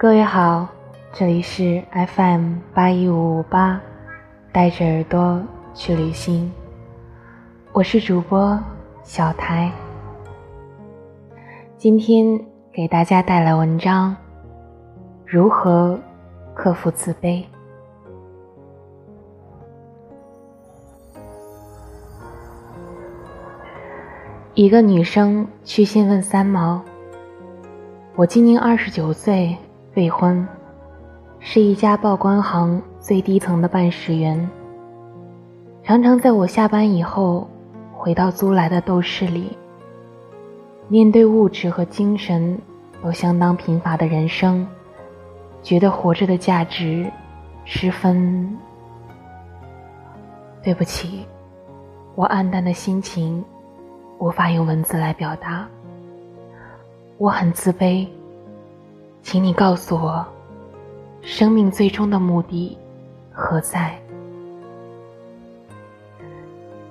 各位好，这里是 FM 八一五五八，带着耳朵去旅行，我是主播小台。今天给大家带来文章：如何克服自卑。一个女生去信问三毛：“我今年二十九岁，未婚，是一家报关行最低层的办事员。常常在我下班以后，回到租来的斗室里，面对物质和精神都相当贫乏的人生，觉得活着的价值十分……对不起，我暗淡的心情。”无法用文字来表达，我很自卑，请你告诉我，生命最终的目的何在？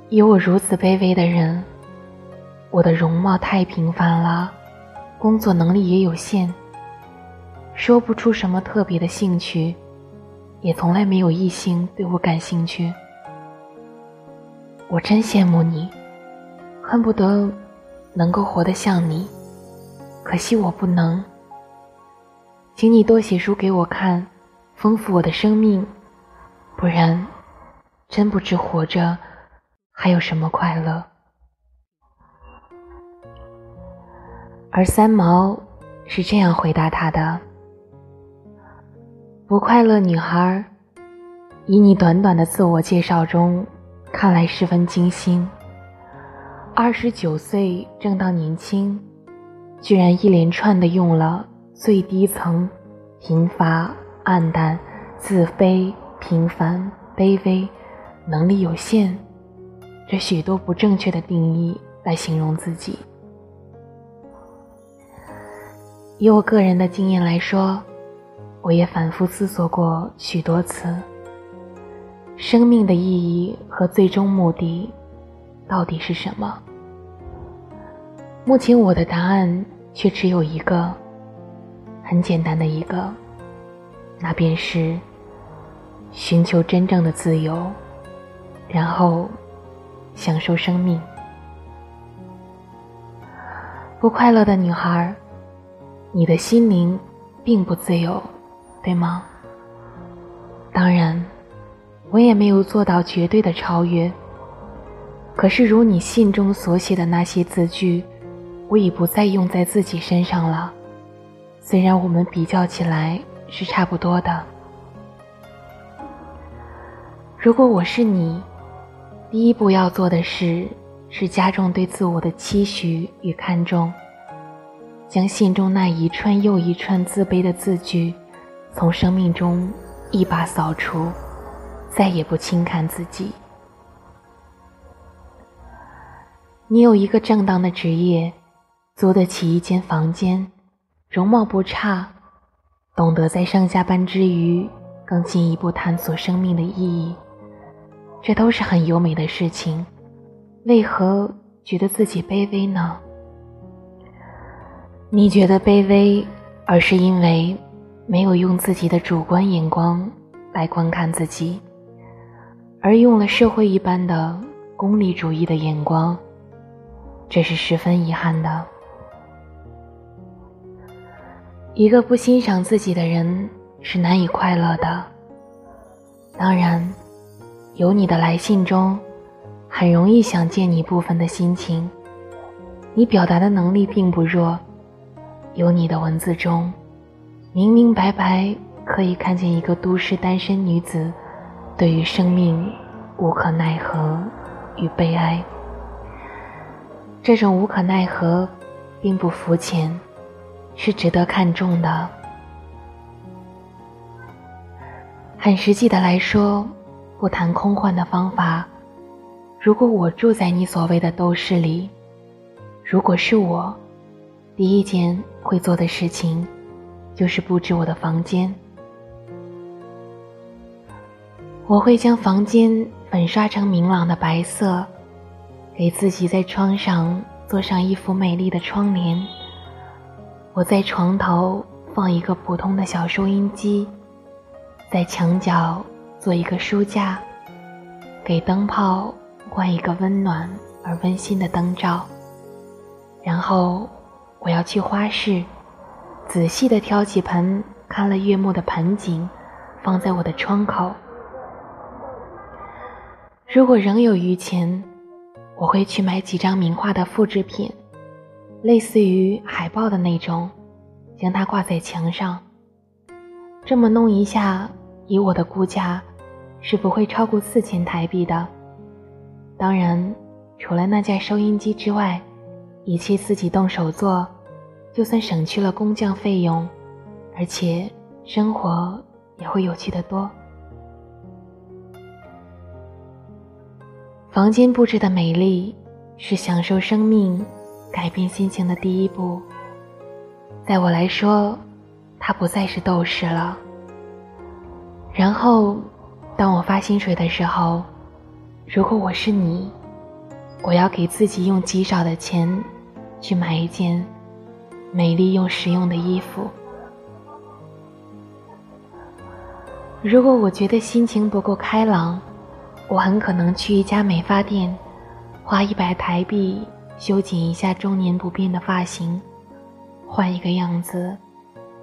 有我如此卑微的人，我的容貌太平凡了，工作能力也有限，说不出什么特别的兴趣，也从来没有异性对我感兴趣。我真羡慕你。恨不得能够活得像你，可惜我不能。请你多写书给我看，丰富我的生命，不然真不知活着还有什么快乐。而三毛是这样回答他的：“不快乐女孩，以你短短的自我介绍中，看来十分精心。”二十九岁正当年轻，居然一连串的用了最低层、贫乏、暗淡、自卑、平凡、卑微、能力有限这许多不正确的定义来形容自己。以我个人的经验来说，我也反复思索过许多次：生命的意义和最终目的到底是什么？目前我的答案却只有一个，很简单的一个，那便是寻求真正的自由，然后享受生命。不快乐的女孩，你的心灵并不自由，对吗？当然，我也没有做到绝对的超越。可是如你信中所写的那些字句。我已不再用在自己身上了，虽然我们比较起来是差不多的。如果我是你，第一步要做的事是加重对自我的期许与看重，将信中那一串又一串自卑的字句从生命中一把扫除，再也不轻看自己。你有一个正当的职业。租得起一间房间，容貌不差，懂得在上下班之余更进一步探索生命的意义，这都是很优美的事情。为何觉得自己卑微呢？你觉得卑微，而是因为没有用自己的主观眼光来观看自己，而用了社会一般的功利主义的眼光，这是十分遗憾的。一个不欣赏自己的人是难以快乐的。当然，有你的来信中，很容易想见你部分的心情。你表达的能力并不弱，有你的文字中，明明白白可以看见一个都市单身女子对于生命无可奈何与悲哀。这种无可奈何，并不肤浅。是值得看重的。很实际的来说，不谈空幻的方法。如果我住在你所谓的斗室里，如果是我，第一件会做的事情，就是布置我的房间。我会将房间粉刷成明朗的白色，给自己在窗上做上一幅美丽的窗帘。我在床头放一个普通的小收音机，在墙角做一个书架，给灯泡换一个温暖而温馨的灯罩。然后我要去花市，仔细地挑几盆看了悦目的盆景，放在我的窗口。如果仍有余钱，我会去买几张名画的复制品，类似于海报的那种。将它挂在墙上。这么弄一下，以我的估价，是不会超过四千台币的。当然，除了那架收音机之外，一切自己动手做，就算省去了工匠费用，而且生活也会有趣的多。房间布置的美丽，是享受生命、改变心情的第一步。在我来说，它不再是斗士了。然后，当我发薪水的时候，如果我是你，我要给自己用极少的钱，去买一件美丽又实用的衣服。如果我觉得心情不够开朗，我很可能去一家美发店，花一百台币修剪一下中年不变的发型。换一个样子，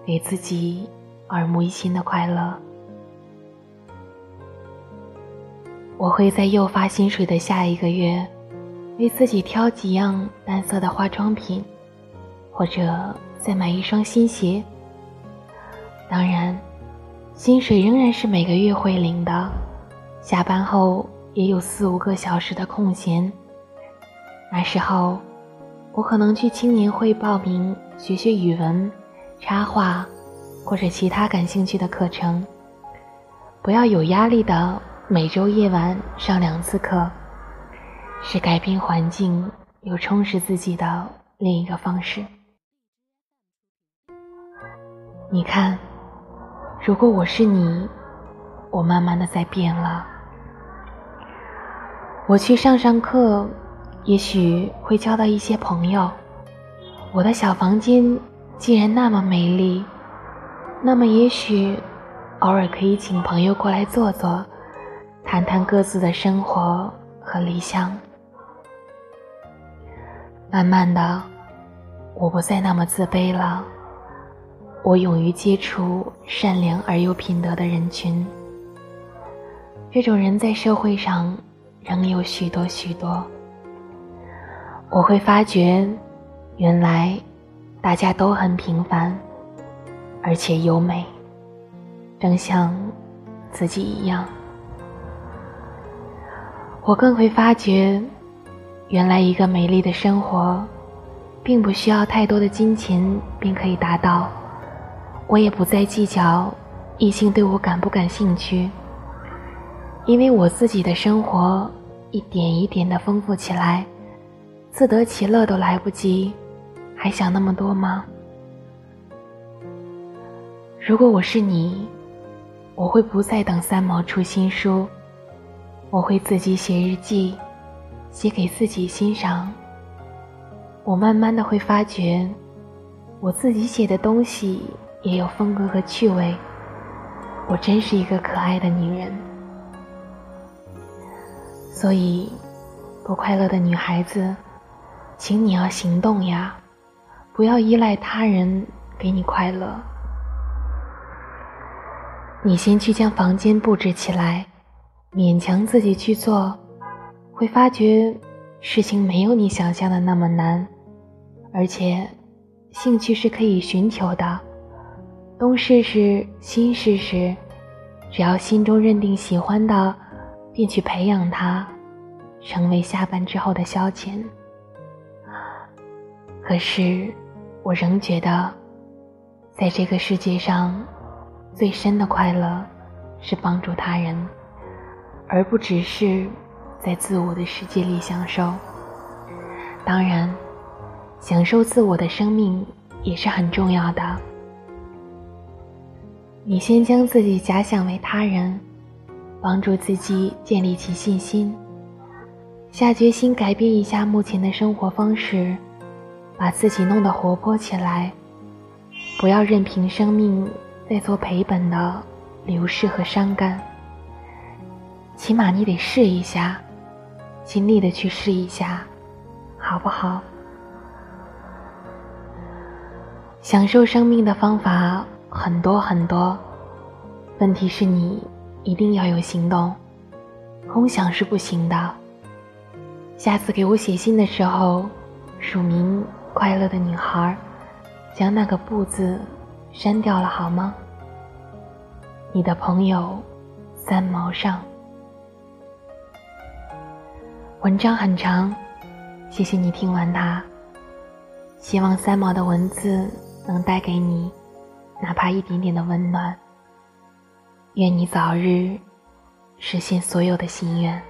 给自己耳目一新的快乐。我会在又发薪水的下一个月，为自己挑几样淡色的化妆品，或者再买一双新鞋。当然，薪水仍然是每个月会领的，下班后也有四五个小时的空闲。那时候，我可能去青年会报名。学学语文、插画，或者其他感兴趣的课程。不要有压力的每周夜晚上两次课，是改变环境又充实自己的另一个方式。你看，如果我是你，我慢慢的在变了。我去上上课，也许会交到一些朋友。我的小房间既然那么美丽，那么也许偶尔可以请朋友过来坐坐，谈谈各自的生活和理想。慢慢的，我不再那么自卑了，我勇于接触善良而又品德的人群。这种人在社会上仍有许多许多，我会发觉。原来，大家都很平凡，而且优美，正像自己一样。我更会发觉，原来一个美丽的生活，并不需要太多的金钱便可以达到。我也不再计较异性对我感不感兴趣，因为我自己的生活一点一点的丰富起来，自得其乐都来不及。还想那么多吗？如果我是你，我会不再等三毛出新书，我会自己写日记，写给自己欣赏。我慢慢的会发觉，我自己写的东西也有风格和趣味。我真是一个可爱的女人。所以，不快乐的女孩子，请你要行动呀！不要依赖他人给你快乐，你先去将房间布置起来，勉强自己去做，会发觉事情没有你想象的那么难，而且兴趣是可以寻求的，东试试，西试试，只要心中认定喜欢的，便去培养它，成为下班之后的消遣。可是。我仍觉得，在这个世界上，最深的快乐是帮助他人，而不只是在自我的世界里享受。当然，享受自我的生命也是很重要的。你先将自己假想为他人，帮助自己建立起信心，下决心改变一下目前的生活方式。把自己弄得活泼起来，不要任凭生命在做赔本的流逝和伤感。起码你得试一下，尽力的去试一下，好不好？享受生命的方法很多很多，问题是你一定要有行动，空想是不行的。下次给我写信的时候，署名“快乐的女孩”，将那个“不”字删掉了好吗？你的朋友三毛上。文章很长，谢谢你听完它。希望三毛的文字能带给你哪怕一点点的温暖。愿你早日实现所有的心愿。